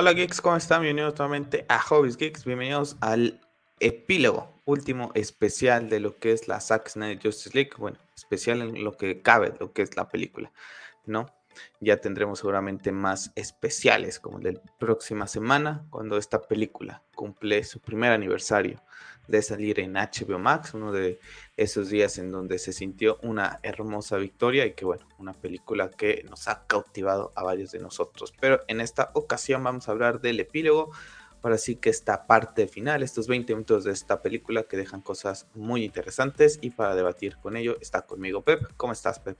Hola geeks, ¿cómo están? Bienvenidos nuevamente a Hobbies Geeks. Bienvenidos al epílogo, último especial de lo que es la Zack Snyder Justice League. Bueno, especial en lo que cabe, lo que es la película, ¿no? Ya tendremos seguramente más especiales como el de la próxima semana, cuando esta película cumple su primer aniversario de salir en HBO Max, uno de esos días en donde se sintió una hermosa victoria y que bueno, una película que nos ha cautivado a varios de nosotros. Pero en esta ocasión vamos a hablar del epílogo, para sí que esta parte final, estos 20 minutos de esta película que dejan cosas muy interesantes y para debatir con ello está conmigo Pep. ¿Cómo estás Pep?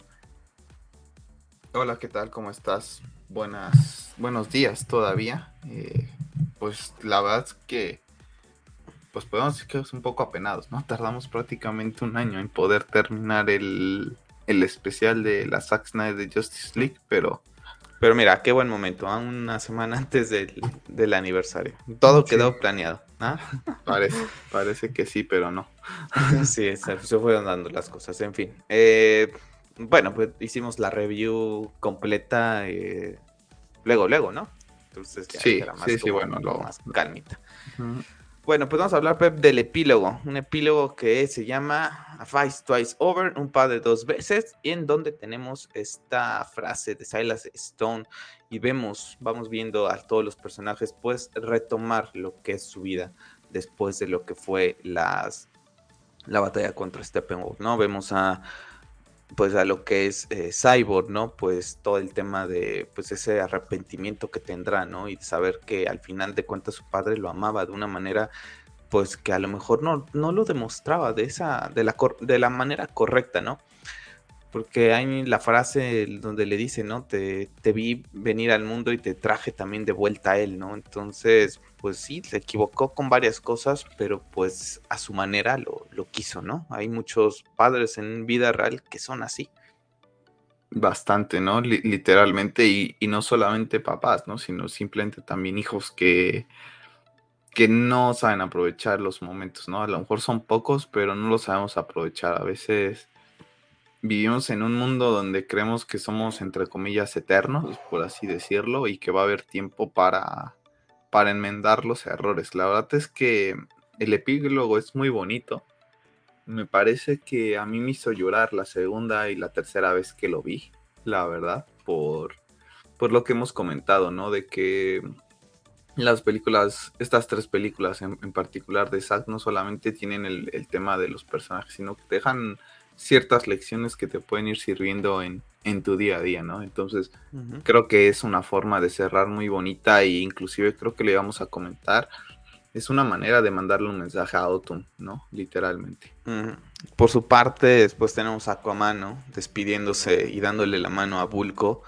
Hola, ¿qué tal? ¿Cómo estás? Buenas, buenos días todavía. Eh, pues la verdad es que pues podemos decir que es un poco apenados, ¿no? Tardamos prácticamente un año en poder terminar el, especial de la Zack Snyder de Justice League, pero... Pero mira, qué buen momento, ¿ah? una semana antes del, aniversario. Todo quedó planeado. ¿ah? Parece, parece que sí, pero no. sí, se, fueron dando las cosas. En fin. Eh, bueno, pues hicimos la review completa eh, luego, luego, ¿no? Entonces ya sí, era más, sí, sí, bueno, lo... más calmita. Bueno, pues vamos a hablar, Pep, del epílogo. Un epílogo que se llama A Fight Twice Over, un par de dos veces, y en donde tenemos esta frase de Silas Stone y vemos, vamos viendo a todos los personajes, pues retomar lo que es su vida después de lo que fue las, la batalla contra Steppenwolf, ¿no? Vemos a pues a lo que es eh, Cyborg, ¿no? Pues todo el tema de pues ese arrepentimiento que tendrá, ¿no? Y saber que al final de cuentas su padre lo amaba de una manera pues que a lo mejor no, no lo demostraba de esa de la, de la manera correcta, ¿no? Porque hay la frase donde le dice, ¿no? Te, te, vi venir al mundo y te traje también de vuelta a él, ¿no? Entonces, pues sí, se equivocó con varias cosas, pero pues a su manera lo, lo quiso, ¿no? Hay muchos padres en vida real que son así. Bastante, ¿no? literalmente, y, y, no solamente papás, ¿no? Sino simplemente también hijos que, que no saben aprovechar los momentos, ¿no? A lo mejor son pocos, pero no los sabemos aprovechar. A veces vivimos en un mundo donde creemos que somos, entre comillas, eternos, por así decirlo, y que va a haber tiempo para, para enmendar los errores. La verdad es que el epílogo es muy bonito. Me parece que a mí me hizo llorar la segunda y la tercera vez que lo vi, la verdad, por, por lo que hemos comentado, ¿no? De que las películas, estas tres películas en, particular de Zack, no solamente tienen el, el, tema de los personajes, sino que dejan ciertas lecciones que te pueden ir sirviendo en, en tu día a día, ¿no? Entonces, creo que es una forma de cerrar muy bonita e inclusive creo que le vamos a comentar. Es una manera de mandarle un mensaje a Autumn, ¿no? Literalmente. Por su parte, después tenemos a Aquaman, ¿no? Despidiéndose y dándole la mano a Bulko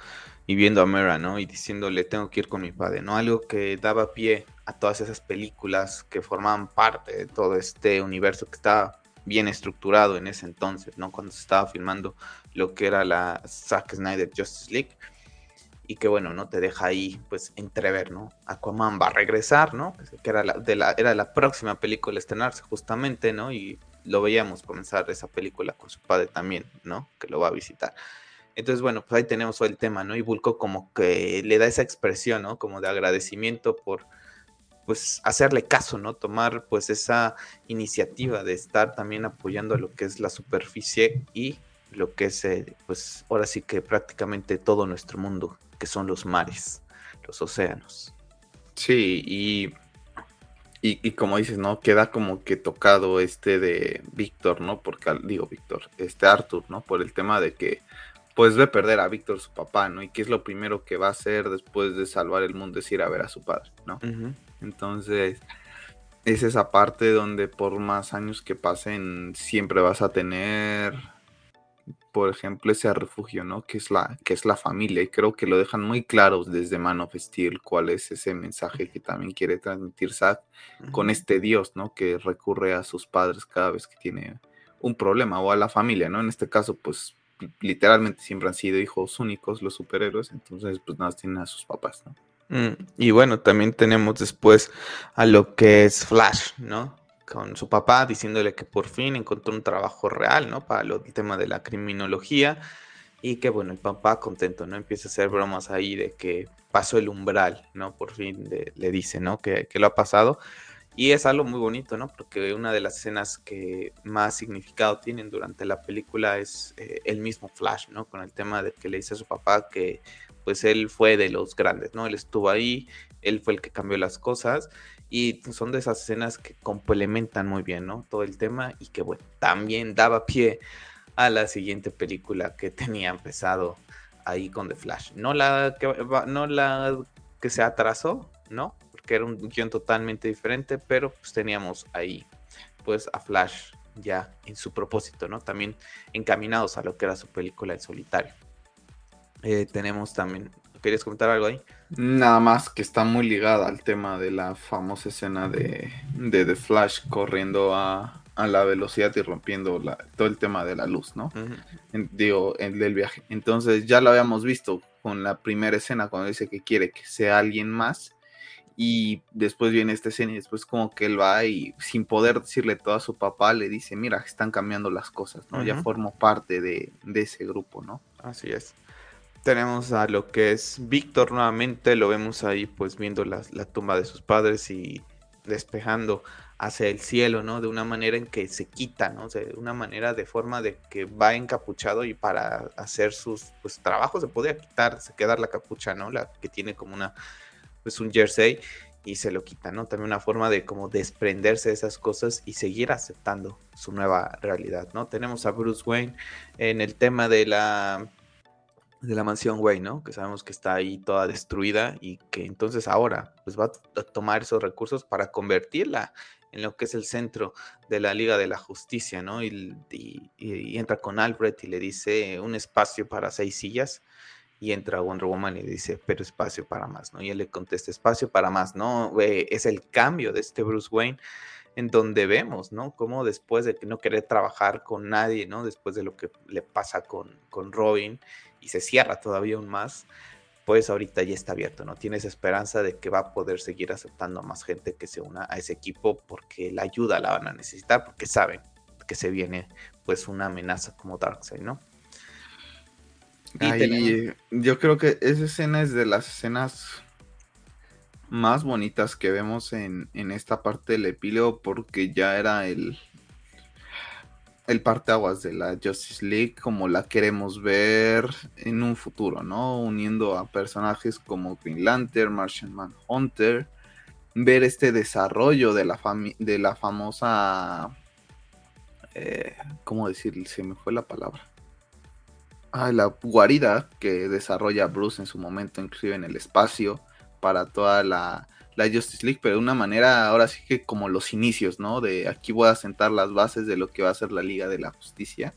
y viendo a Mera, ¿no? Y diciéndole, tengo que ir con mi padre, ¿no? Algo que daba pie a todas esas películas que formaban parte de todo este universo que estaba bien estructurado en ese entonces, ¿no? Cuando se estaba filmando lo que era la Zack Snyder Justice League. Y que bueno, ¿no? Te deja ahí, pues, entrever, ¿no? Aquaman va a regresar, ¿no? Que era la, de la, era la próxima película a estrenarse, justamente, ¿no? Y lo veíamos comenzar esa película con su padre también, ¿no? Que lo va a visitar. Entonces, bueno, pues ahí tenemos el tema, ¿no? Y Bulko como que le da esa expresión, ¿no? Como de agradecimiento por, pues hacerle caso, ¿no? Tomar pues esa iniciativa de estar también apoyando a lo que es la superficie y lo que es, eh, pues ahora sí que prácticamente todo nuestro mundo, que son los mares, los océanos. Sí, y, y, como dices, ¿no? Queda como que tocado este de Víctor, ¿no? Porque, digo Víctor, este Arthur, ¿no? Por el tema de que pues ve perder a Víctor su papá, ¿no? Y qué es lo primero que va a hacer después de salvar el mundo es ir a ver a su padre, ¿no? Entonces, es esa parte donde por más años que pasen, siempre vas a tener, por ejemplo, ese refugio, ¿no? Que es la, que es la familia. Y creo que lo dejan muy claro desde Man of Steel cuál es ese mensaje que también quiere transmitir Zack con este Dios, ¿no? Que recurre a sus padres cada vez que tiene un problema o a la familia, ¿no? En este caso, pues literalmente siempre han sido hijos únicos los superhéroes, entonces pues nada, tienen a sus papás, ¿no? Mm, y bueno, también tenemos después a lo que es Flash, ¿no? Con su papá diciéndole que por fin encontró un trabajo real, ¿no? Para el tema de la criminología Y que bueno, el papá contento, ¿no? Empieza a hacer bromas ahí de que pasó el umbral, ¿no? Por fin le dice, ¿no? Que, que, lo ha pasado. Y es algo muy bonito, ¿no? Porque una de las escenas que más significado tienen durante la película es eh, el mismo Flash, ¿no? Con el tema de que le dice a su papá que pues él fue de los grandes, ¿no? Él estuvo ahí, él fue el que cambió las cosas y son de esas escenas que complementan muy bien, ¿no? Todo el tema y que, bueno, también daba pie a la siguiente película que tenía empezado ahí con The Flash. No la que, no la que se atrasó, ¿no? Porque era un guion totalmente diferente, pero pues teníamos ahí pues a Flash ya en su propósito, ¿no? También encaminados a lo que era su película en solitario. Eh, tenemos también, ¿querías comentar algo ahí? Nada más que está muy ligada al tema de la famosa escena de, de The Flash corriendo a, a la velocidad y rompiendo todo el tema de la luz, ¿no? digo, el del viaje. Entonces ya lo habíamos visto con la primera escena cuando dice que quiere que sea alguien más y después viene esta escena y después como que él va y sin poder decirle todo a su papá le dice, mira, están cambiando las cosas, ¿no? Ya formo parte de, ese grupo, ¿no? Así es. Tenemos a lo que es Víctor nuevamente, lo vemos ahí pues viendo la, la tumba de sus padres y despejando hacia el cielo, ¿no? De una manera en que se quita, ¿no? de una manera de forma de que va encapuchado y para hacer sus pues, trabajos se podía quitar, se quedar la capucha, ¿no? La que tiene como una, pues un jersey y se lo quita, ¿no? También una forma de como desprenderse de esas cosas y seguir aceptando su nueva realidad, ¿no? Tenemos a Bruce Wayne en el tema de la de la mansión Wayne, ¿no? Que sabemos que está ahí toda destruida y que entonces ahora pues va a tomar esos recursos para convertirla en lo que es el centro de la Liga de la Justicia, ¿no? Y, entra con Alfred y le dice un espacio para seis sillas. Y entra Wonder Woman y dice, pero espacio para más, ¿no? Y él le contesta, espacio para más, ¿no? es el cambio de este Bruce Wayne en donde vemos, ¿no? Cómo después de no querer trabajar con nadie, ¿no? Después de lo que le pasa con, con Robin y se cierra todavía aún más, pues ahorita ya está abierto, ¿no? Tienes esperanza de que va a poder seguir aceptando más gente que se una a ese equipo porque la ayuda la van a necesitar, porque saben que se viene pues una amenaza como Darkseid, ¿no? Yo creo que esa escena es de las escenas más bonitas que vemos en, en esta parte del epílogo porque ya era el, el parteaguas de la Justice League como la queremos ver en un futuro, ¿no? Uniendo a personajes como Green Lantern, Martian Manhunter, ver este desarrollo de la, de la famosa... Eh, ¿Cómo decir? Se me fue la palabra. Ah, la guarida que desarrolla Bruce en su momento, inclusive en el espacio, para toda la la Justice League, pero de una manera ahora sí que como los inicios, ¿no? De aquí voy a sentar las bases de lo que va a ser la Liga de la Justicia.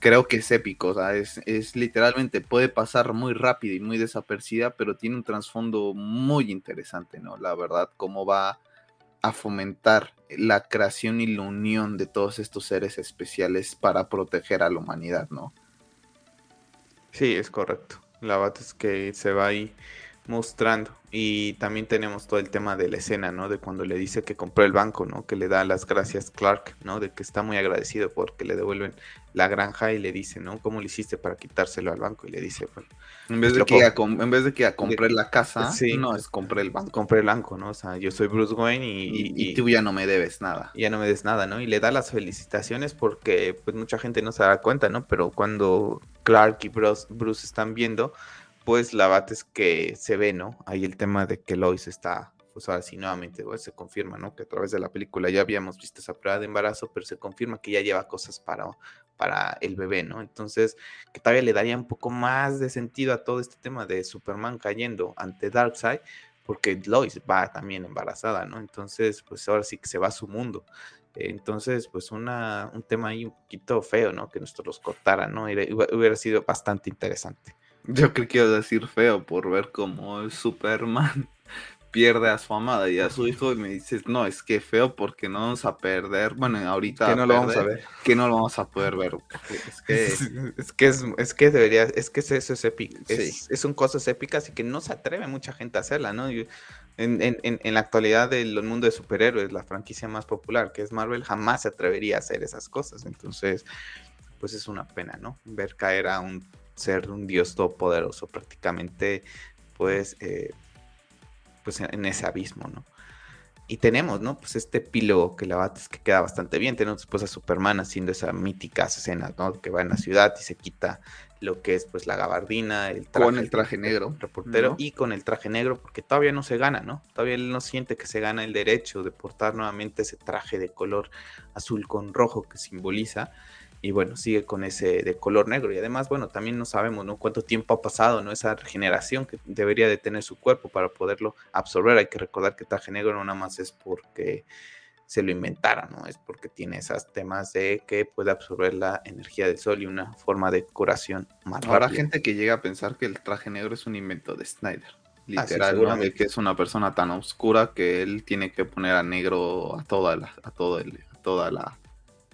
Creo que es épico, o sea, es, es literalmente, puede pasar muy rápido y muy desapercibida, pero tiene un trasfondo muy interesante, ¿no? La verdad, cómo va a fomentar la creación y la unión de todos estos seres especiales para proteger a la humanidad, ¿no? Sí, es correcto. La verdad es que se va ahí mostrando. Y también tenemos todo el tema de la escena, ¿no? De cuando le dice que compró el banco, ¿no? Que le da las gracias Clark, ¿no? De que está muy agradecido porque le devuelven la granja y le dice, ¿no? ¿Cómo le hiciste para quitárselo al banco? Y le dice, bueno. En vez, de que, a, en vez de que a compré la casa, no, es compré el banco. Compré el banco, ¿no? O sea, yo soy Bruce Wayne y, y, tú ya no me debes nada. Ya no me des nada, ¿no? Y le da las felicitaciones porque pues mucha gente no se da cuenta, ¿no? Pero cuando Clark y Bruce, están viendo pues la verdad es que se ve, ¿no? Ahí el tema de que Lois está, pues ahora sí, nuevamente pues, se confirma, ¿no? Que a través de la película ya habíamos visto esa prueba de embarazo, pero se confirma que ya lleva cosas para, para el bebé, ¿no? Entonces, que todavía le daría un poco más de sentido a todo este tema de Superman cayendo ante Darkseid, porque Lois va también embarazada, ¿no? Entonces, pues ahora sí que se va a su mundo. Entonces, pues una, un tema ahí un poquito feo, ¿no? Que nosotros los cortaran, ¿no? Hubiera sido bastante interesante. Yo creo que iba a decir feo por ver cómo Superman pierde a su amada y a su hijo y me dices, no, es que feo porque no vamos a perder, bueno, ahorita que no lo vamos a ver, que no lo vamos a poder ver. Es que es que es, que debería, es que eso es épico, es, son cosas épicas y que no se atreve mucha gente a hacerla, ¿no? En, la actualidad del mundo de superhéroes, la franquicia más popular que es Marvel, jamás se atrevería a hacer esas cosas, entonces, pues es una pena, ¿no? Ver caer a un ser un dios todopoderoso prácticamente, pues, eh, pues en, ese abismo, ¿no? Y tenemos, ¿no? Pues este epílogo que la bates que queda bastante bien. Tenemos después a Superman haciendo esa mítica escena, ¿no? Que va en la ciudad y se quita lo que es pues la gabardina, el traje, con el traje negro, reportero y con el traje negro porque todavía no se gana, ¿no? Todavía él no siente que se gana el derecho de portar nuevamente ese traje de color azul con rojo que simboliza y bueno, sigue con ese de color negro y además, bueno, también no sabemos, ¿no? Cuánto tiempo ha pasado, ¿no? Esa regeneración que debería de tener su cuerpo para poderlo absorber. Hay que recordar que el traje negro no nada más es porque se lo inventara, ¿no? Es porque tiene esos temas de que puede absorber la energía del sol y una forma de curación más Habrá gente que llega a pensar que el traje negro es un invento de Snyder. Ah, Literal, de que es una persona tan oscura que él tiene que poner a negro a toda la, a todo el, a toda la,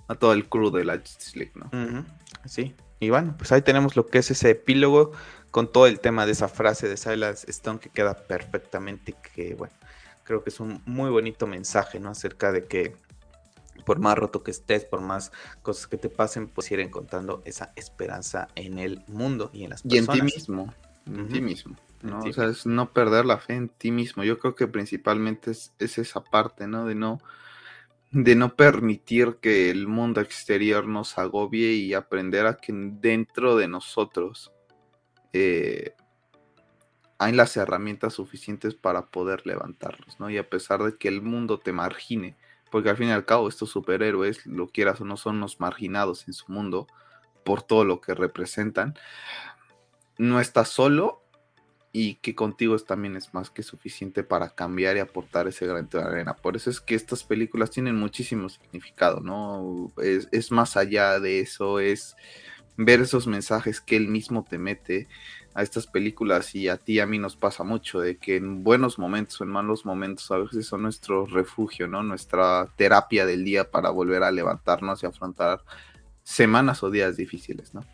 a todo el crew de la Justice League, ¿no? Sí. Y bueno, pues ahí tenemos lo que es ese epílogo con todo el tema de esa frase de Silas Stone que queda perfectamente que bueno creo que es un muy bonito mensaje, ¿no? Acerca de que por más roto que estés, por más cosas que te pasen, pues ir encontrando esa esperanza en el mundo y en las personas. Y en ti mismo, en ti mismo. ¿no? o sea, es no perder la fe en ti mismo. Yo creo que principalmente es, esa parte, ¿no? De no, de no permitir que el mundo exterior nos agobie y aprender a que dentro de nosotros eh, hay las herramientas suficientes para poder levantarlos, ¿no? Y a pesar de que el mundo te margine, porque al fin y al cabo estos superhéroes, lo quieras o no, son los marginados en su mundo por todo lo que representan, no estás solo y que contigo también es más que suficiente para cambiar y aportar ese granito de arena. Por eso es que estas películas tienen muchísimo significado, ¿no? Es, es más allá de eso, es ver esos mensajes que él mismo te mete a estas películas y a ti a mí nos pasa mucho de que en buenos momentos o en malos momentos a veces son nuestro refugio, ¿no? Nuestra terapia del día para volver a levantarnos y afrontar semanas o días difíciles, ¿no?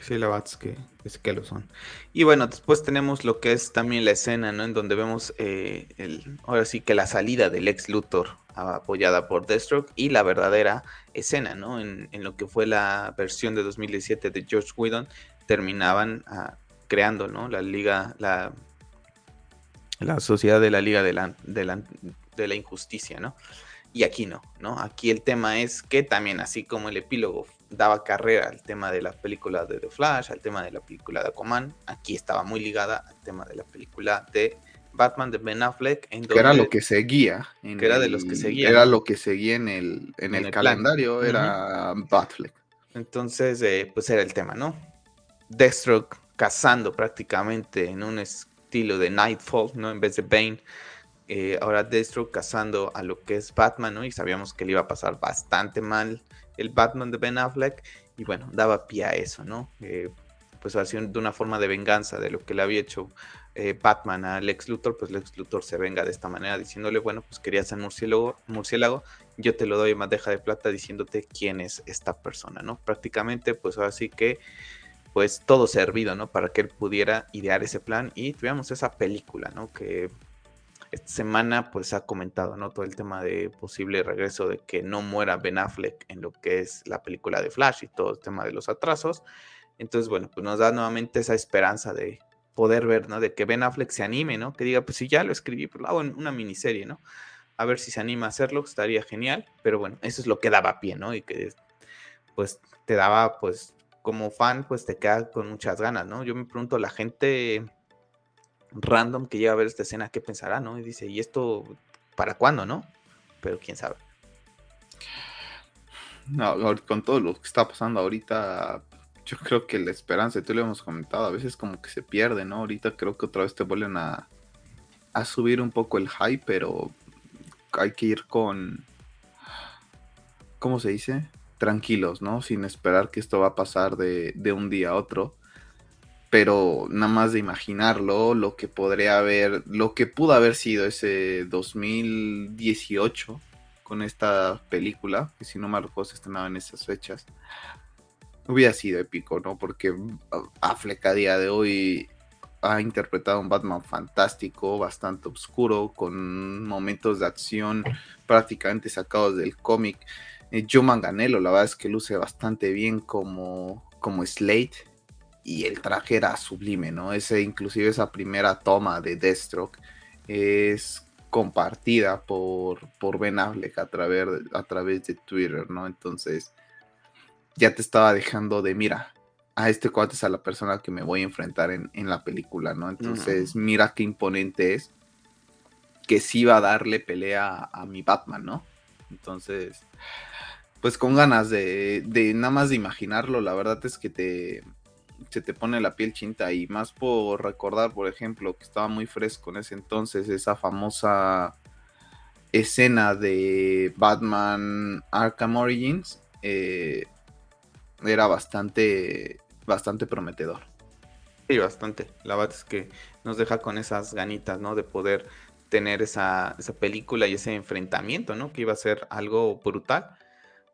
Sí, la verdad es que, es que lo son. Y bueno, después tenemos lo que es también la escena, ¿no? En donde vemos eh, el, ahora sí que la salida del ex Luthor apoyada por Deathstroke y la verdadera escena, ¿no? En, lo que fue la versión de 2017 de George Whedon, terminaban a, creando, ¿no? La liga, la, la sociedad de la liga de la, de la, de la injusticia, ¿no? Y aquí no, ¿no? Aquí el tema es que también, así como el epílogo daba carrera al tema de la película de The Flash, al tema de la película de Aquaman, aquí estaba muy ligada al tema de la película de Batman de Ben Affleck. En que era lo que seguía. que era de los que seguía. Era lo que seguía en el, en, el, calendario, era Batfleck. Entonces, eh, pues era el tema, ¿no? Deathstroke cazando prácticamente en un estilo de Nightfall, ¿no? En vez de Bane. Eh, ahora Destro cazando a lo que es Batman, ¿no? Y sabíamos que le iba a pasar bastante mal el Batman de Ben Affleck. Y bueno, daba pie a eso, ¿no? Eh, pues así de una forma de venganza de lo que le había hecho eh, Batman a Lex Luthor, pues Lex Luthor se venga de esta manera diciéndole, bueno, pues querías ser murciélago, murciélago, yo te lo doy en bandeja de plata diciéndote quién es esta persona, ¿no? Prácticamente, pues ahora sí que pues todo servido, ¿no? Para que él pudiera idear ese plan y tuviéramos esa película, ¿no? Que esta semana pues ha comentado, ¿no? Todo el tema de posible regreso de que no muera Ben Affleck en lo que es la película de Flash y todo el tema de los atrasos. Entonces, bueno, pues nos da nuevamente esa esperanza de poder ver, ¿no? De que Ben Affleck se anime, ¿no? Que diga, pues si ya lo escribí, pues lo hago en una miniserie, ¿no? A ver si se anima a hacerlo, estaría genial. Pero bueno, eso es lo que daba pie, ¿no? Y que pues te daba pues como fan, pues te queda con muchas ganas, ¿no? Yo me pregunto, la gente random que llega a ver esta escena, ¿qué pensará, no? Y dice, ¿y esto para cuándo, no? Pero quién sabe. No, con todo lo que está pasando ahorita, yo creo que la esperanza, tú lo hemos comentado, a veces como que se pierde, ¿no? Ahorita creo que otra vez te vuelven a, a subir un poco el hype, pero hay que ir con, ¿cómo se dice? tranquilos, ¿no? Sin esperar que esto va a pasar de, un día a otro. Pero nada más de imaginarlo, lo que podría haber, lo que pudo haber sido ese 2018 con esta película, que si no me recuerdo se estrenaba en esas fechas, hubiera sido épico, ¿no? Porque Affleck a día de hoy ha interpretado un Batman fantástico, bastante oscuro, con momentos de acción prácticamente sacados del cómic eh, Joe Manganello, la verdad es que luce bastante bien como, como Slate. Y el traje era sublime, ¿no? Ese, inclusive esa primera toma de Deathstroke es compartida por, por Ben Affleck a través, a través de Twitter, ¿no? Entonces ya te estaba dejando de, mira, a este cuate es a la persona que me voy a enfrentar en, la película, ¿no? Entonces, mira qué imponente es que sí va a darle pelea a, mi Batman, ¿no? Entonces, pues con ganas de, de, nada más de imaginarlo, la verdad es que te, se te pone la piel chinta y más por recordar, por ejemplo, que estaba muy fresco en ese entonces, esa famosa escena de Batman Arkham Origins, eh, era bastante, bastante prometedor. Sí, bastante. La verdad es que nos deja con esas ganitas, ¿no? De poder tener esa, esa película y ese enfrentamiento, ¿no? Que iba a ser algo brutal.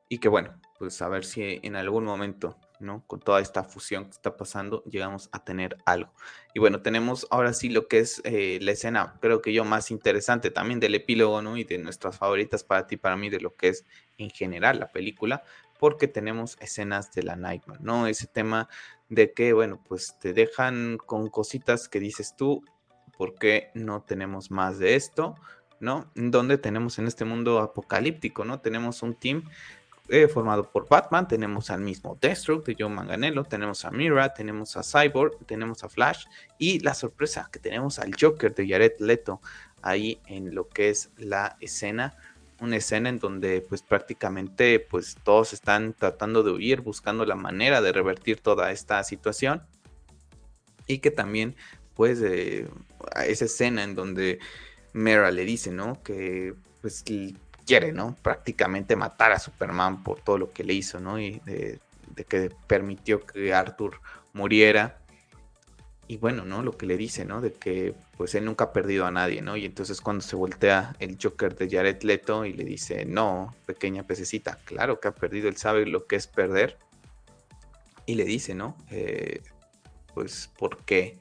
Y que bueno, pues a ver si en algún momento Con toda esta fusión que está pasando, llegamos a tener algo. Y bueno, tenemos ahora sí lo que es eh, la escena, creo que yo, más interesante también del epílogo, ¿no? Y de nuestras favoritas para ti, para mí, de lo que es en general la película, porque tenemos escenas de la Nightmare, ¿no? Ese tema de que, bueno, pues te dejan con cositas que dices tú, ¿por qué no tenemos más de esto? ¿No? Donde tenemos en este mundo apocalíptico, ¿no? Tenemos un team eh, formado por Batman, tenemos al mismo Deathstroke de John Manganello, tenemos a Mira, tenemos a Cyborg, tenemos a Flash y la sorpresa que tenemos al Joker de Jared Leto ahí en lo que es la escena, una escena en donde pues prácticamente pues todos están tratando de huir, buscando la manera de revertir toda esta situación y que también pues eh, esa escena en donde Mera le dice, ¿no? Que pues quiere, ¿no? Prácticamente matar a Superman por todo lo que le hizo, ¿no? Y de, que permitió que Arthur muriera. Y bueno, ¿no? Lo que le dice, ¿no? De que pues él nunca ha perdido a nadie, ¿no? Y entonces cuando se voltea el Joker de Jared Leto y le dice, no, pequeña pececita, claro que ha perdido, él sabe lo que es perder. Y le dice, ¿no? Eh, pues, ¿por qué?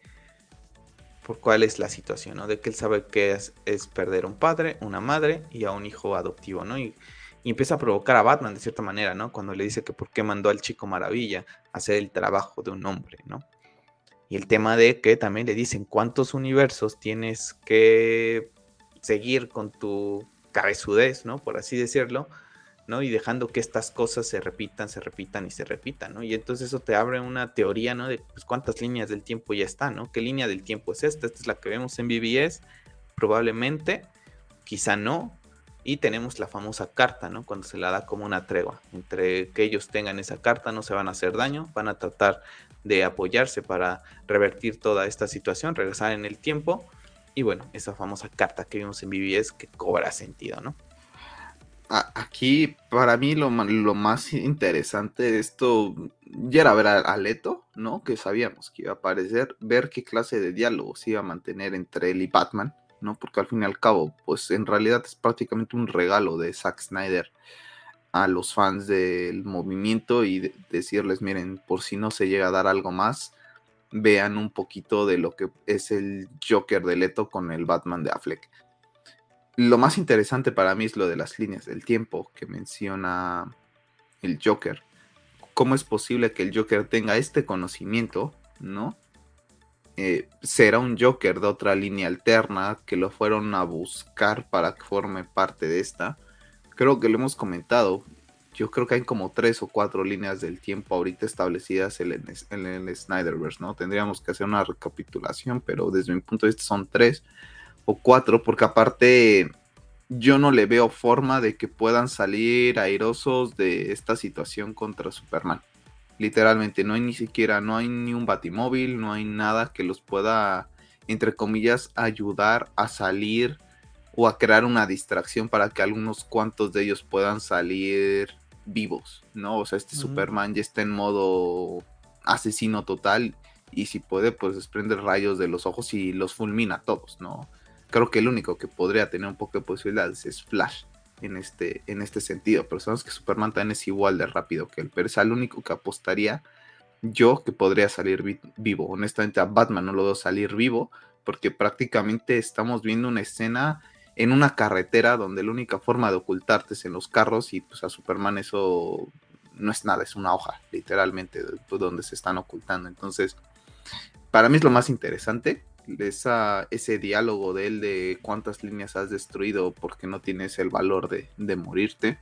Por cuál es la situación, ¿no? De que él sabe que es, perder un padre, una madre y a un hijo adoptivo, ¿no? Y, empieza a provocar a Batman de cierta manera, ¿no? Cuando le dice que por qué mandó al chico maravilla a hacer el trabajo de un hombre, ¿no? Y el tema de que también le dicen cuántos universos tienes que seguir con tu cabezudez, ¿no? Por así decirlo, ¿no? Y dejando que estas cosas se repitan, se repitan y se repitan, ¿no? Y entonces eso te abre una teoría, ¿no? De pues, cuántas líneas del tiempo ya están, ¿no? ¿Qué línea del tiempo es esta? Esta es la que vemos en BBS, probablemente, quizá no. Y tenemos la famosa carta, ¿no? Cuando se la da como una tregua. Entre que ellos tengan esa carta, no se van a hacer daño, van a tratar de apoyarse para revertir toda esta situación, regresar en el tiempo. Y bueno, esa famosa carta que vimos en BBS que cobra sentido, ¿no? Aquí, para mí, lo, más interesante de esto ya era ver a, Leto, ¿no? Que sabíamos que iba a aparecer, ver qué clase de diálogo se iba a mantener entre él y Batman, ¿no? Porque al fin y al cabo, pues en realidad es prácticamente un regalo de Zack Snyder a los fans del movimiento y decirles, miren, por si no se llega a dar algo más, vean un poquito de lo que es el Joker de Leto con el Batman de Affleck lo más interesante para mí es lo de las líneas del tiempo que menciona el Joker. ¿Cómo es posible que el Joker tenga este conocimiento, no? Eh, será un Joker de otra línea alterna que lo fueron a buscar para que forme parte de esta. Creo que lo hemos comentado. Yo creo que hay como tres o cuatro líneas del tiempo ahorita establecidas en el, en el Snyderverse, ¿no? Tendríamos que hacer una recapitulación, pero desde mi punto de vista son tres o cuatro, porque aparte yo no le veo forma de que puedan salir airosos de esta situación contra Superman. Literalmente, no hay ni siquiera, no hay ni un batimóvil, no hay nada que los pueda, entre comillas, ayudar a salir o a crear una distracción para que algunos cuantos de ellos puedan salir vivos, ¿no? O sea, este Superman ya está en modo asesino total y si puede, pues desprende rayos de los ojos y los fulmina a todos, ¿no? Creo que el único que podría tener un poco de posibilidades es Flash en este, en este sentido. Pero sabemos que Superman también es igual de rápido que él. Pero es al único que apostaría yo que podría salir vivo. Honestamente, a Batman no lo veo salir vivo. Porque prácticamente estamos viendo una escena en una carretera donde la única forma de ocultarte es en los carros. Y pues a Superman eso no es nada, es una hoja, literalmente, donde se están ocultando. Entonces, para mí es lo más interesante, esa, ese diálogo de él de cuántas líneas has destruido porque no tienes el valor de, de morirte,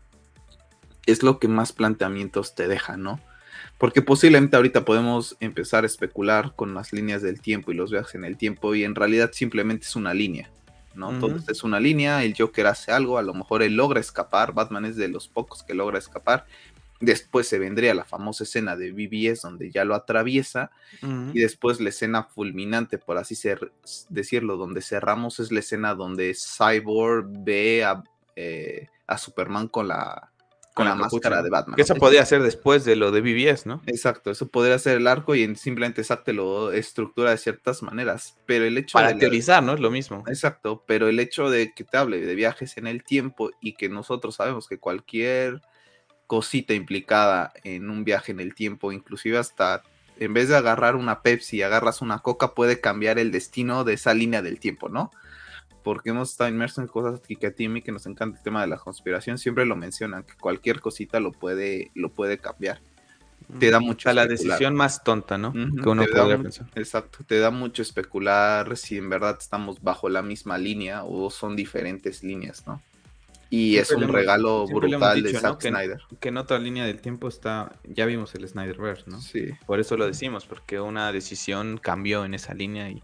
es lo que más planteamientos te deja, ¿no? Porque posiblemente ahorita podemos empezar a especular con las líneas del tiempo y los viajes en el tiempo y en realidad simplemente es una línea, ¿no? Todo esto es una línea, el Joker hace algo, a lo mejor él logra escapar, Batman es de los pocos que logra escapar. Después se vendría la famosa escena de BBS donde ya lo atraviesa y después la escena fulminante, por así ser, decirlo, donde cerramos es la escena donde Cyborg ve a, eh, a Superman con la, con la, máscara de Batman. Que eso podría ser después de lo de BBS, ¿no? Exacto, eso podría ser el arco y simplemente exacto lo estructura de ciertas maneras. Pero el hecho Para teorizar, ¿no? Es lo mismo. Exacto, pero el hecho de que te hable de viajes en el tiempo y que nosotros sabemos que cualquier cosita implicada en un viaje en el tiempo, inclusive hasta en vez de agarrar una Pepsi, agarras una Coca, puede cambiar el destino de esa línea del tiempo, ¿no? porque hemos estado inmersos en cosas que, a ti y a mí que nos encanta el tema de la conspiración, siempre lo mencionan, que cualquier cosita lo puede, lo puede cambiar. Te da mucho a la decisión más tonta, ¿no? que uno podría pensar. Exacto, te da mucho especular si en verdad estamos bajo la misma línea o son diferentes líneas, ¿no? Y es un regalo brutal de Zack Snyder. Que en otra línea del tiempo está, ya vimos el Snyderverse, ¿no? Sí. Por eso lo decimos, porque una decisión cambió en esa línea y,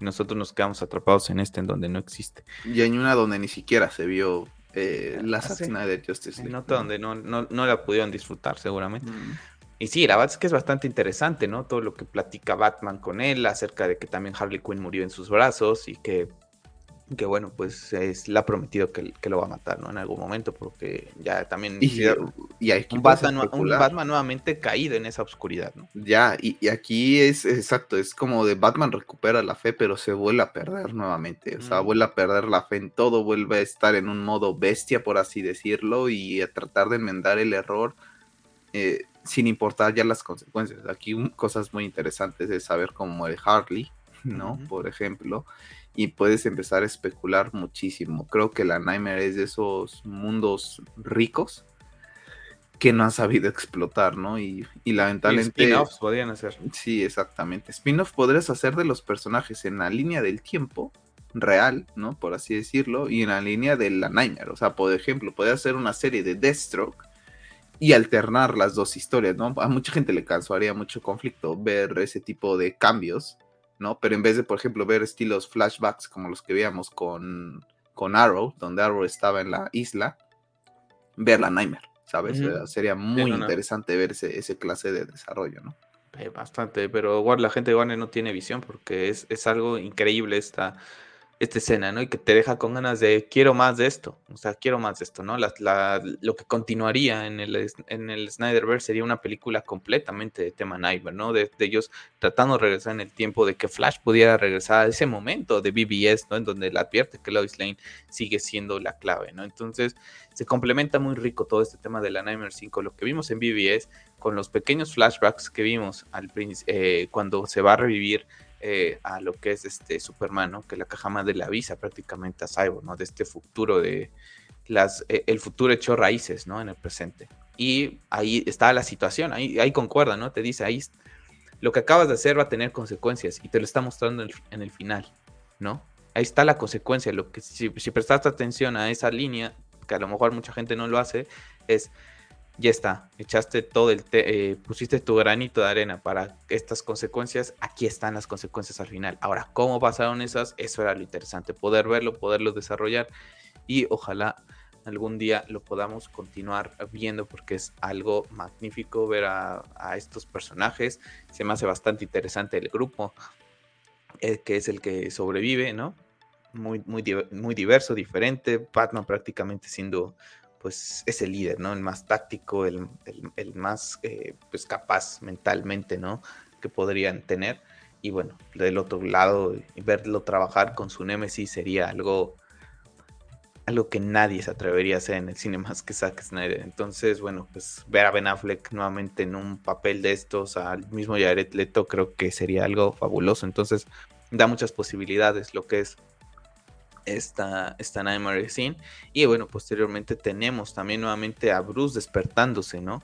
nosotros nos quedamos atrapados en este en donde no existe. Y hay una donde ni siquiera se vio eh, la asesina de Justice League. En donde no, no, no, la pudieron disfrutar seguramente. Mm. Y sí, la verdad es que es bastante interesante, ¿no? Todo lo que platica Batman con él acerca de que también Harley Quinn murió en sus brazos y que que bueno, pues es, le ha prometido que, lo va a matar, ¿no? En algún momento, porque ya también... Y, hay un, Batman, nuevamente caído en esa oscuridad, ¿no? Ya, y, aquí es exacto, es como de Batman recupera la fe, pero se vuelve a perder nuevamente, o sea, mm. vuelve a perder la fe en todo, vuelve a estar en un modo bestia, por así decirlo, y a tratar de enmendar el error. Eh, sin importar ya las consecuencias. Aquí cosas muy interesantes de saber cómo muere Harley, ¿no? Por ejemplo y puedes empezar a especular muchísimo. Creo que la Nightmare es de esos mundos ricos que no han sabido explotar, ¿no? Y, y lamentablemente... Spin-offs podrían hacer. Sí, exactamente. Spin-off podrías hacer de los personajes en la línea del tiempo real, ¿no? Por así decirlo, y en la línea de la Nightmare. O sea, por ejemplo, podrías hacer una serie de Deathstroke y alternar las dos historias, ¿no? A mucha gente le causaría mucho conflicto ver ese tipo de cambios ¿no? Pero en vez de, por ejemplo, ver estilos flashbacks como los que veíamos con, con Arrow, donde Arrow estaba en la isla, ver la Nightmare, ¿sabes? Sería muy interesante ver ese, ese, clase de desarrollo, ¿no? Eh, bastante, pero igual la gente de Warner no tiene visión porque es, es algo increíble esta esta escena, ¿no? Y que te deja con ganas de quiero más de esto, o sea, quiero más de esto, ¿no? lo que continuaría en el, en el Snyderverse sería una película completamente de tema Nightmare, ¿no? De, ellos tratando de regresar en el tiempo, de que Flash pudiera regresar a ese momento de BBS, ¿no? En donde le advierte que Lois Lane sigue siendo la clave, ¿no? Entonces, se complementa muy rico todo este tema de la Nightmare 5, lo que vimos en BBS, con los pequeños flashbacks que vimos al eh, cuando se va a revivir eh, a lo que es este Superman, ¿no? Que la caja madre le avisa prácticamente a Cyborg, ¿no? De este futuro de las, eh, el futuro hecho raíces, ¿no? En el presente. Y ahí está la situación, ahí, ahí concuerda, ¿no? Te dice, ahí lo que acabas de hacer va a tener consecuencias y te lo está mostrando en el, final, ¿no? Ahí está la consecuencia, lo que si, si prestaste atención a esa línea, que a lo mejor mucha gente no lo hace, es ya está, echaste todo el, eh, pusiste tu granito de arena para estas consecuencias, aquí están las consecuencias al final. Ahora, ¿cómo pasaron esas? Eso era lo interesante, poder verlo, poderlo desarrollar y ojalá algún día lo podamos continuar viendo porque es algo magnífico ver a, estos personajes. Se me hace bastante interesante el grupo, eh, que es el que sobrevive, ¿no? Muy, muy, muy diverso, diferente. Batman prácticamente siendo pues es el líder, ¿no? El más táctico, el, más eh, pues capaz mentalmente, ¿no? Que podrían tener. Y bueno, del otro lado, verlo trabajar con su Nemesis sería algo, algo que nadie se atrevería a hacer en el cine más que Zack Snyder. Entonces, bueno, pues ver a Ben Affleck nuevamente en un papel de estos, al mismo Jared Leto, creo que sería algo fabuloso. Entonces, da muchas posibilidades lo que es esta, esta Nightmare Scene. Y bueno, posteriormente tenemos también nuevamente a Bruce despertándose, ¿no?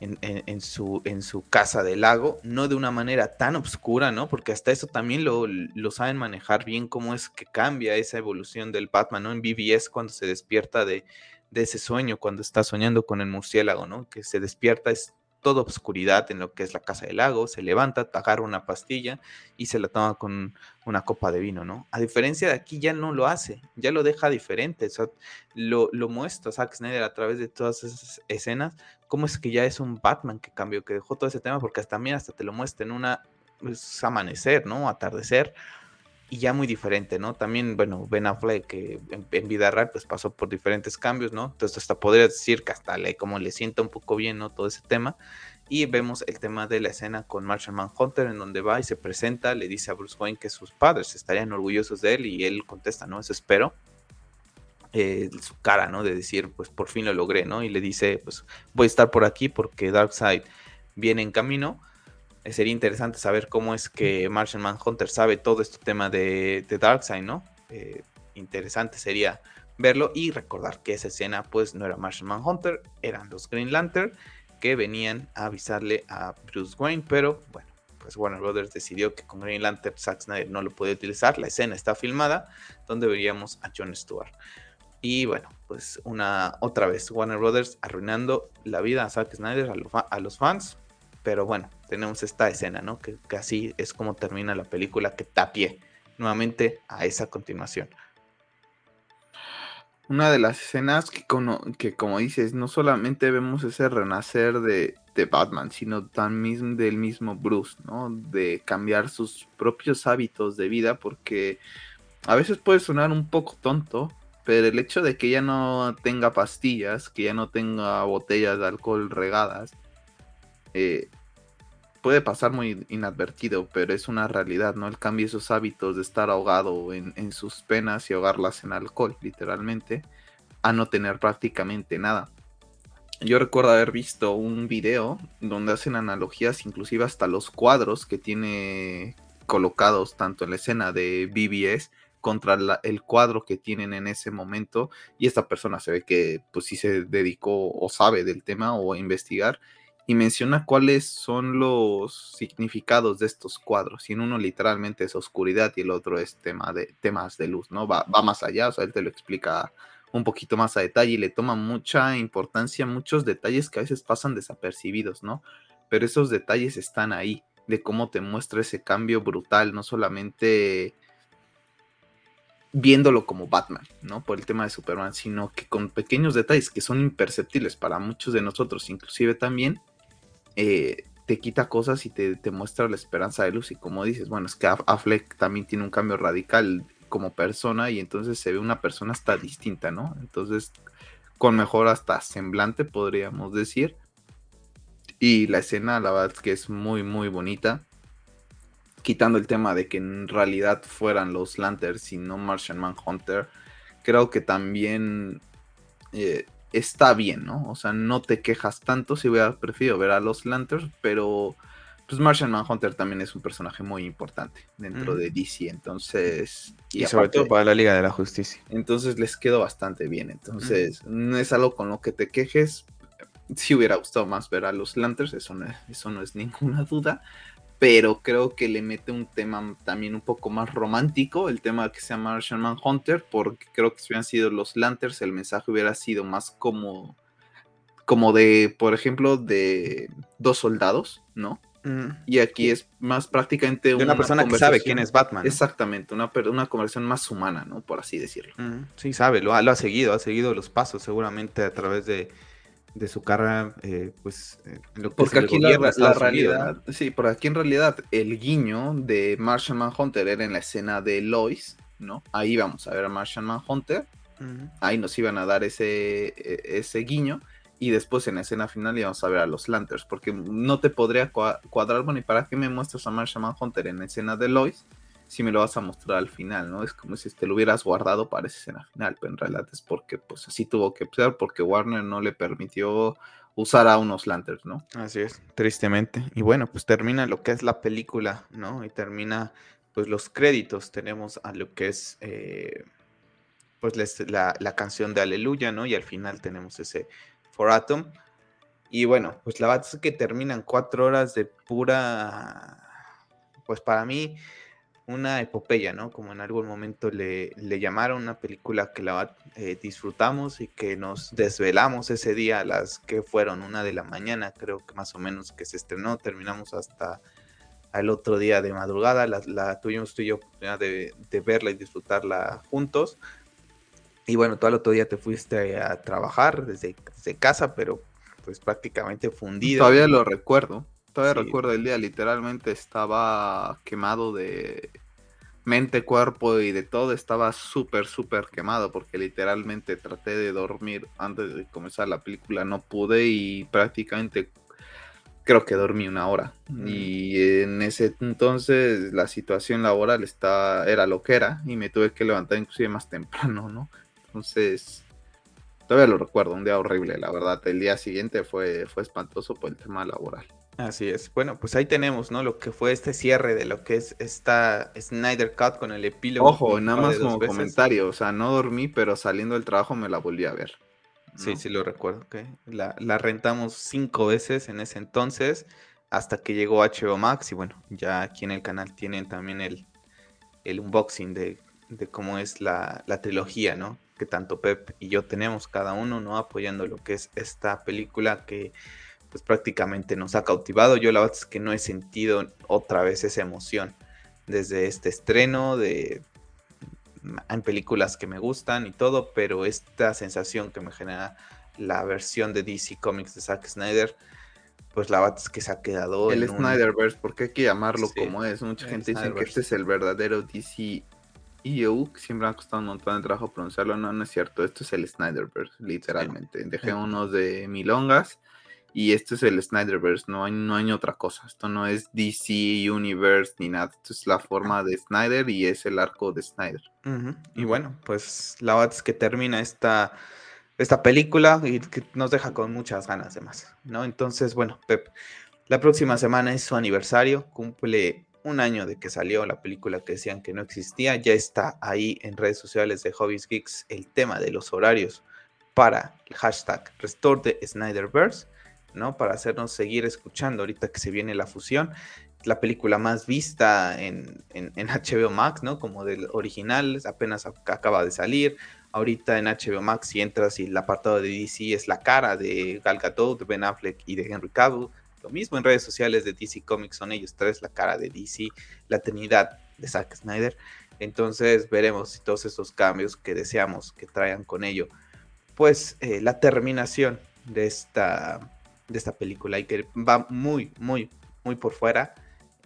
en, su, en su casa del lago, no de una manera tan oscura, ¿no? Porque hasta eso también lo, lo, saben manejar bien, cómo es que cambia esa evolución del Batman, ¿no? En BBS cuando se despierta de, de ese sueño, cuando está soñando con el murciélago, ¿no? Que se despierta, es toda oscuridad en lo que es la casa del lago, se levanta, agarra una pastilla y se la toma con una copa de vino, ¿no? A diferencia de aquí ya no lo hace, ya lo deja diferente, lo, lo muestra Zack Snyder a través de todas esas escenas, cómo es que ya es un Batman que cambió, que dejó todo ese tema, porque hasta mí hasta te lo muestra en una pues, amanecer, ¿no? Atardecer, y ya muy diferente, ¿no? También, bueno, Ben Affleck que en, vida real pues pasó por diferentes cambios, ¿no? Entonces hasta podría decir que hasta le, como le sienta un poco bien, ¿no? Todo ese tema. Y vemos el tema de la escena con Marshall Manhunter en donde va y se presenta, le dice a Bruce Wayne que sus padres estarían orgullosos de él y él contesta, ¿no? Eso espero. Eh, su cara, ¿no? De decir, pues por fin lo logré, ¿no? Y le dice, pues voy a estar por aquí porque Darkseid viene en camino sería interesante saber cómo es que Martian Manhunter sabe todo este tema de, de Darkseid, ¿no? Eh, interesante sería verlo y recordar que esa escena pues no era Martian Manhunter, eran los Green Lantern que venían a avisarle a Bruce Wayne, pero bueno, pues Warner Brothers decidió que con Green Lantern Zack Snyder no lo podía utilizar, la escena está filmada donde veríamos a John Stewart. Y bueno, pues una otra vez Warner Brothers arruinando la vida a Zack Snyder, a los fans, pero bueno, tenemos esta escena, ¿no? Que, así es como termina la película, que tapie nuevamente a esa continuación. Una de las escenas que como, que como dices, no solamente vemos ese renacer de, de Batman, sino también del mismo Bruce, ¿no? De cambiar sus propios hábitos de vida, porque a veces puede sonar un poco tonto, pero el hecho de que ya no tenga pastillas, que ya no tenga botellas de alcohol regadas, eh, puede pasar muy inadvertido, pero es una realidad, ¿no? El cambio esos hábitos de estar ahogado en, sus penas y ahogarlas en alcohol, literalmente, a no tener prácticamente nada. Yo recuerdo haber visto un video donde hacen analogías, inclusive hasta los cuadros que tiene colocados tanto en la escena de BBS contra el cuadro que tienen en ese momento y esta persona se ve que pues sí se dedicó o sabe del tema o a investigar y menciona cuáles son los significados de estos cuadros. Y en uno literalmente es oscuridad y el otro es tema de, temas de luz, ¿no? Va, va más allá, o sea, él te lo explica un poquito más a detalle y le toma mucha importancia muchos detalles que a veces pasan desapercibidos, ¿no? Pero esos detalles están ahí, de cómo te muestra ese cambio brutal, no solamente viéndolo como Batman, ¿no? Por el tema de Superman, sino que con pequeños detalles que son imperceptibles para muchos de nosotros, inclusive también, eh, te quita cosas y te, muestra la esperanza de luz. Y como dices, bueno, es que Affleck también tiene un cambio radical como persona y entonces se ve una persona hasta distinta, ¿no? Entonces, con mejor hasta semblante, podríamos decir. Y la escena, la verdad es que es muy, muy bonita. Quitando el tema de que en realidad fueran los Lanterns y no Martian Manhunter, creo que también eh, está bien, ¿no? O sea, no te quejas tanto si hubiera preferido ver a los Lanterns, pero pues Martian Manhunter también es un personaje muy importante dentro de DC, entonces... Y, sobre todo para la Liga de la Justicia. Entonces les quedó bastante bien, entonces no es algo con lo que te quejes. Si hubiera gustado más ver a los Lanterns, eso eso no es ninguna duda, pero creo que le mete un tema también un poco más romántico, el tema que se llama Martian Manhunter, porque creo que si hubieran sido los Lanterns, el mensaje hubiera sido más como, como de, por ejemplo, de dos soldados, ¿no? Mm. Y aquí es más prácticamente una, persona que sabe quién es Batman. Exactamente, una, una conversación más humana, ¿no? Por así decirlo. Mm, sí, sabe, lo lo ha seguido, ha seguido los pasos seguramente a través de, de su carrera, eh, pues, eh, porque aquí la, realidad, sí, por aquí en realidad el guiño de Martian Manhunter era en la escena de Lois, ¿no? Ahí vamos a ver a Martian Manhunter, ahí nos iban a dar ese, e, ese guiño, y después en la escena final íbamos a ver a los Lanterns, porque no te podría cuadrar, bueno, ¿y para qué me muestras a Martian Manhunter en la escena de Lois? Si me lo vas a mostrar al final, ¿no? Es como si te lo hubieras guardado para esa escena final, pero en realidad es porque pues así tuvo que ser, porque Warner no le permitió usar a unos lanterns, ¿no? Así es, tristemente. Y bueno, pues termina lo que es la película, ¿no? Y termina pues los créditos, tenemos a lo que es eh, pues la, la, canción de Aleluya, ¿no? Y al final tenemos ese For Atom. Y bueno, pues la verdad es que terminan cuatro horas de pura, pues para mí, una epopeya, ¿no? Como en algún momento le, le llamaron una película que la eh, disfrutamos y que nos desvelamos ese día a las que fueron una de la mañana, creo que más o menos que se estrenó, terminamos hasta el otro día de madrugada, la, tuvimos tú y yo oportunidad de, verla y disfrutarla juntos. Y bueno, todo el otro día te fuiste a trabajar desde, desde casa, pero pues prácticamente fundido. Todavía lo recuerdo. Todavía recuerdo el día, literalmente estaba quemado de mente, cuerpo y de todo. Estaba súper, súper quemado porque literalmente traté de dormir antes de comenzar la película. No pude y prácticamente creo que dormí una hora. Mm. Y en ese entonces la situación laboral está, era lo que era y me tuve que levantar inclusive más temprano, ¿no? Entonces Todavía lo recuerdo, un día horrible, la verdad. El día siguiente fue, fue espantoso por el tema laboral. Así es. Bueno, pues ahí tenemos, ¿no? Lo que fue este cierre de lo que es esta Snyder Cut con el epílogo. Ojo, nada más como comentario, o sea, no dormí, pero saliendo del trabajo me la volví a ver. Sí, sí lo recuerdo, que la, la, rentamos cinco veces en ese entonces, hasta que llegó HBO Max y bueno, ya aquí en el canal tienen también el, el unboxing de, de cómo es la, la trilogía, ¿no? que tanto Pep y yo tenemos cada uno, ¿no? Apoyando lo que es esta película que pues prácticamente nos ha cautivado. Yo la verdad es que no he sentido otra vez esa emoción desde este estreno de en películas que me gustan y todo, pero esta sensación que me genera la versión de DC Comics de Zack Snyder, pues la verdad es que se ha quedado. El Snyderverse, porque hay que llamarlo como es. Mucha gente dice que este es el verdadero DC EU, que siempre ha costado un montón de trabajo pronunciarlo, no, no es cierto, esto es el Snyderverse, literalmente. Dejé unos de milongas y este es el Snyderverse, no hay, no hay otra cosa. Esto no es DC Universe ni nada, esto es la forma de Snyder y es el arco de Snyder. Y bueno, pues la verdad es que termina esta, esta película y nos deja con muchas ganas de más, ¿no? Entonces, bueno, Pep, la próxima semana es su aniversario, cumple un año de que salió la película que decían que no existía, ya está ahí en redes sociales de Hobbies Geeks el tema de los horarios para el hashtag Restore the Snyderverse, ¿no? Para hacernos seguir escuchando ahorita que se viene la fusión. La película más vista en, HBO Max, ¿no? Como del original, apenas acaba de salir. Ahorita en HBO Max, si entras y el apartado de DC es la cara de Gal Gadot, de Ben Affleck y de Henry Cavill lo mismo en redes sociales de DC Comics, son ellos tres, la cara de DC, la Trinidad de Zack Snyder. Entonces veremos si todos esos cambios que deseamos que traigan con ello, pues eh, la terminación de esta, de esta película y que va muy, muy, muy por fuera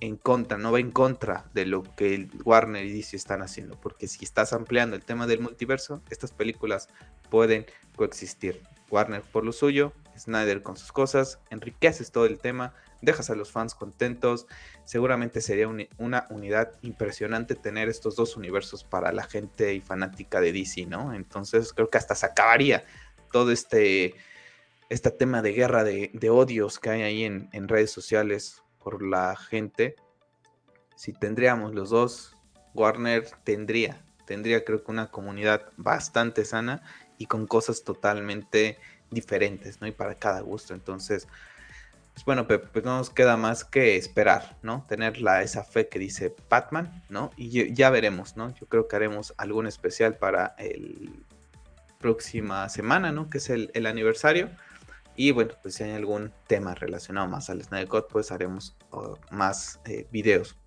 en contra, no va en contra de lo que Warner y DC están haciendo, porque si estás ampliando el tema del multiverso, estas películas pueden coexistir. Warner por lo suyo, Snyder con sus cosas, enriqueces todo el tema, dejas a los fans contentos, seguramente sería una unidad impresionante tener estos dos universos para la gente y fanática de DC, ¿no? Entonces creo que hasta se acabaría todo este, este tema de guerra de, odios que hay ahí en, redes sociales por la gente. Si tendríamos los dos, Warner tendría, tendría creo que una comunidad bastante sana y con cosas totalmente diferentes, ¿no? Y para cada gusto. Entonces, pues bueno, pues no nos queda más que esperar, ¿no? Tener la, esa fe que dice Batman, ¿no? Y ya veremos, ¿no? Yo creo que haremos algún especial para el próxima semana, ¿no? Que es el, aniversario. Y bueno, pues si hay algún tema relacionado más al Snyder Cut, pues haremos más eh, videos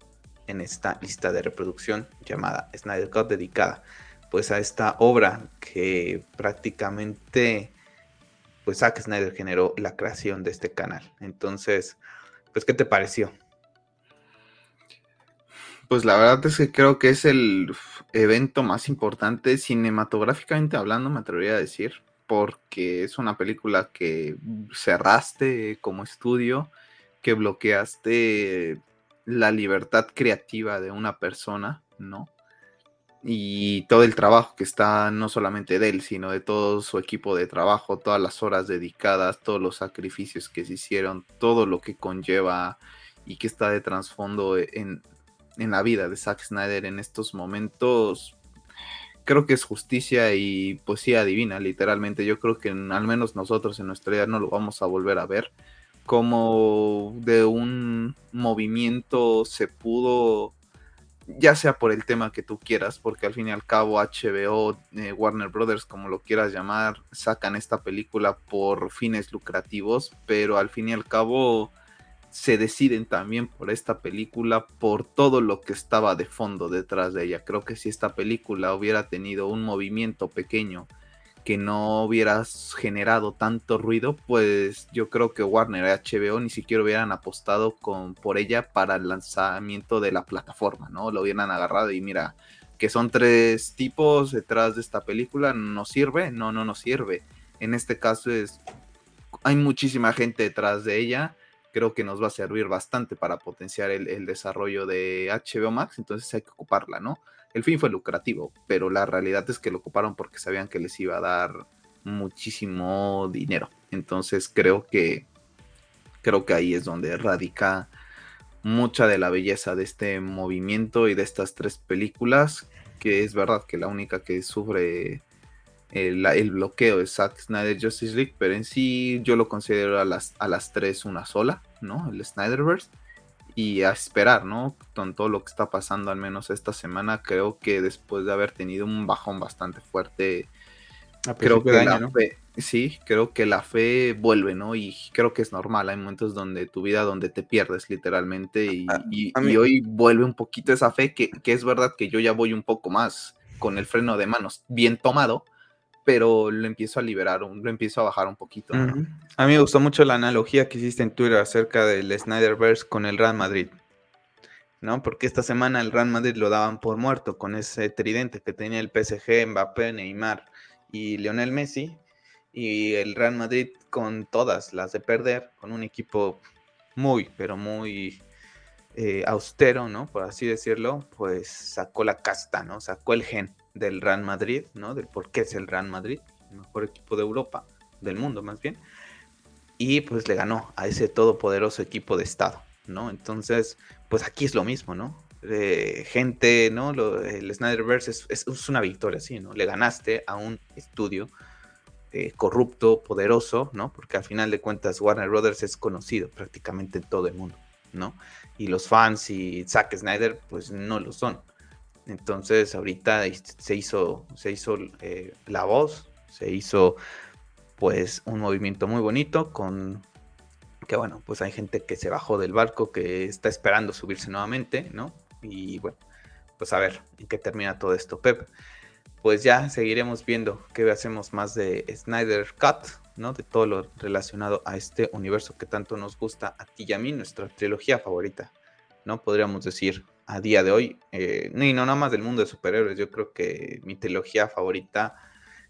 en esta lista de reproducción llamada Snyder Cut dedicada pues a esta obra que prácticamente pues Zack Snyder generó la creación de este canal. Entonces, pues, ¿qué te pareció? Pues la verdad es que creo que es el evento más importante cinematográficamente hablando, me atrevería a decir, porque es una película que cerraste como estudio, que bloqueaste la libertad creativa de una persona, ¿no? y todo el trabajo que está no solamente de él, sino de todo su equipo de trabajo, todas las horas dedicadas, todos los sacrificios que se hicieron, todo lo que conlleva y que está de trasfondo en, en la vida de Zack Snyder en estos momentos, creo que es justicia y poesía divina, literalmente. Yo creo que al menos nosotros en nuestra vida no lo vamos a volver a ver. Como de un movimiento se pudo, ya sea por el tema que tú quieras, porque al fin y al cabo HBO, eh, Warner Brothers, como lo quieras llamar, sacan esta película por fines lucrativos, pero al fin y al cabo se deciden también por esta película por todo lo que estaba de fondo detrás de ella. Creo que si esta película hubiera tenido un movimiento pequeño que no hubiera generado tanto ruido, pues yo creo que Warner y HBO ni siquiera hubieran apostado con, por ella para el lanzamiento de la plataforma, ¿no? Lo hubieran agarrado y mira, que son tres tipos detrás de esta película, ¿nos sirve? No, no nos sirve. En este caso es, hay muchísima gente detrás de ella creo que nos va a servir bastante para potenciar el, desarrollo de HBO Max, entonces hay que ocuparla, ¿no? El fin fue lucrativo, pero la realidad es que lo ocuparon porque sabían que les iba a dar muchísimo dinero. Entonces creo que creo que ahí es donde radica mucha de la belleza de este movimiento y de estas tres películas, que es verdad que la única que sufre el, bloqueo de Zack Snyder Justice League, pero en sí yo lo considero a las, a las tres una sola, ¿no? El Snyderverse. Y a esperar, ¿no? Con todo lo que está pasando, al menos esta semana, creo que después de haber tenido un bajón bastante fuerte, creo que la fe, sí, creo que la fe vuelve, ¿no? Y creo que es normal, hay momentos donde tu vida, donde te pierdes literalmente, y, y, hoy vuelve un poquito esa fe, que, que es verdad que yo ya voy un poco más con el freno de manos bien tomado, pero lo empiezo a liberar, lo empiezo a bajar un poquito. A mí me gustó mucho la analogía que hiciste en Twitter acerca del Snyderverse con el Real Madrid, ¿no? Porque esta semana el Real Madrid lo daban por muerto con ese tridente que tenía el PSG, Mbappé, Neymar y Lionel Messi, y el Real Madrid con todas las de perder, con un equipo muy, pero muy eh, austero, ¿no? Por así decirlo, pues sacó la casta, ¿no? Sacó el gen del Real Madrid, ¿no? Del por qué es el Real Madrid, el mejor equipo de Europa, del mundo más bien. Y pues le ganó a ese todopoderoso equipo de Estado, ¿no? Entonces, pues aquí es lo mismo, ¿no? Eh, gente, ¿no? el Snyderverse es, es, una victoria, sí, ¿no? Le ganaste a un estudio eh, corrupto, poderoso, ¿no? Porque al final de cuentas Warner Brothers es conocido prácticamente en todo el mundo, ¿no? Y los fans y Zack Snyder, pues no lo son. Entonces ahorita se hizo, se hizo eh, la voz, se hizo pues un movimiento muy bonito con que bueno, pues hay gente que se bajó del barco, que está esperando subirse nuevamente, ¿no? Y bueno, pues a ver en qué termina todo esto, Pep. Pues ya seguiremos viendo qué hacemos más de Snyder Cut, ¿no? De todo lo relacionado a este universo que tanto nos gusta a ti y a mí, nuestra trilogía favorita, ¿no? Podríamos decir a día de hoy, eh, y no nada más del mundo de superhéroes, yo creo que mi trilogía favorita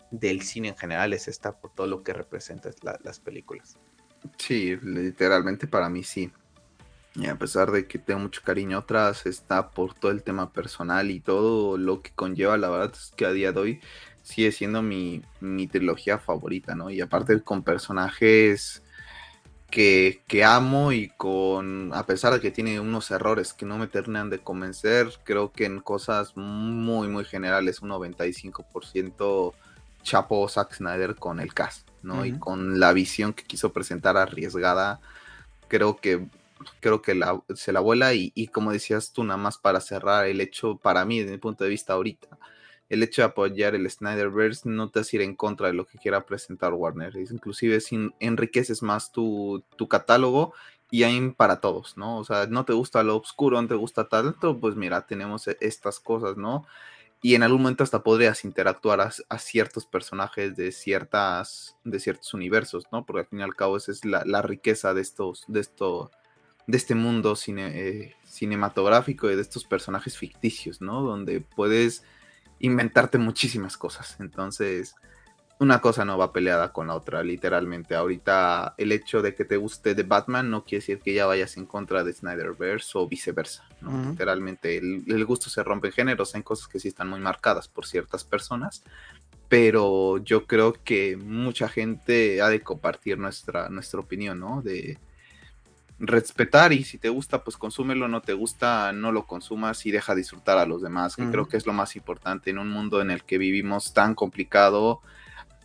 del cine en general es esta por todo lo que representan las películas. Sí, literalmente para mí sí. Y a pesar de que tengo mucho cariño otras, está por todo el tema personal y todo lo que conlleva, la verdad es que a día de hoy sigue siendo mi, mi trilogía favorita, ¿no? Y aparte con personajes que, amo y con, a pesar de que tiene unos errores que no me terminan de convencer, creo que en cosas muy, muy generales, un 95% chapo Zack Snyder con el cast, ¿no? Y con la visión que quiso presentar arriesgada, creo que creo que se la vuela y, y, como decías tú, nada más para cerrar el hecho, para mí, desde mi punto de vista ahorita, el hecho de apoyar el Snyderverse no te hace ir en contra de lo que quiera presentar Warner. Inclusive si enriqueces más tu, catálogo y hay para todos, ¿no? O sea, no te gusta lo oscuro, no te gusta tanto, pues mira, tenemos e, estas cosas, ¿no? Y en algún momento hasta podrías interactuar a, ciertos personajes de, ciertas, de ciertos universos, ¿no? Porque al fin y al cabo esa es la, riqueza de estos, de esto, de este mundo eh, cinematográfico y de estos personajes ficticios, ¿no? Donde puedes inventarte muchísimas cosas. Entonces, una cosa no va peleada con la otra, literalmente. Ahorita el hecho de que te guste de Batman no quiere decir que ya vayas en contra de Snyderverse o viceversa. Literalmente el, gusto se rompe en géneros, hay cosas que sí están muy marcadas por ciertas personas, pero yo creo que mucha gente ha de compartir nuestra, nuestra opinión, ¿no? De, respetar y si te gusta, pues consúmelo, no te gusta, no lo consumas y deja disfrutar a los demás, que creo que es lo más importante en un mundo en el que vivimos tan complicado,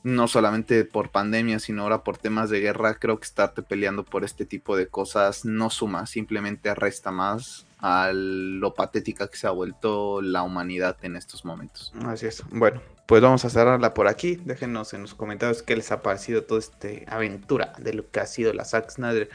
no solamente por pandemia, sino ahora por temas de guerra, creo que estarte peleando por este tipo de cosas no suma, simplemente resta más a lo patética que se ha vuelto la humanidad en estos momentos. Así es. Bueno, pues vamos a cerrarla por aquí. Déjenos en los comentarios qué les ha parecido toda esta aventura de lo que ha sido la Zack Snyder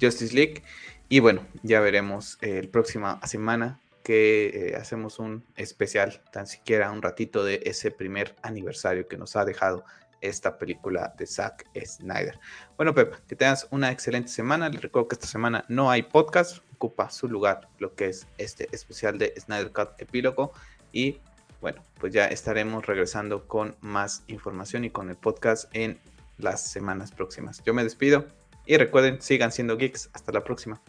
Justice League. Y bueno, ya veremos eh, próxima semana que eh, hacemos un especial, tan siquiera un ratito de ese primer aniversario que nos ha dejado esta película de Zack Snyder. Bueno, Pep, que tengas una excelente semana. Les recuerdo que esta semana no hay podcast, ocupa su lugar lo que es este especial de Snyder Cut Epílogo. Y bueno, pues ya estaremos regresando con más información y con el podcast en las semanas próximas. Yo me despido y recuerden, sigan siendo geeks. Hasta la próxima.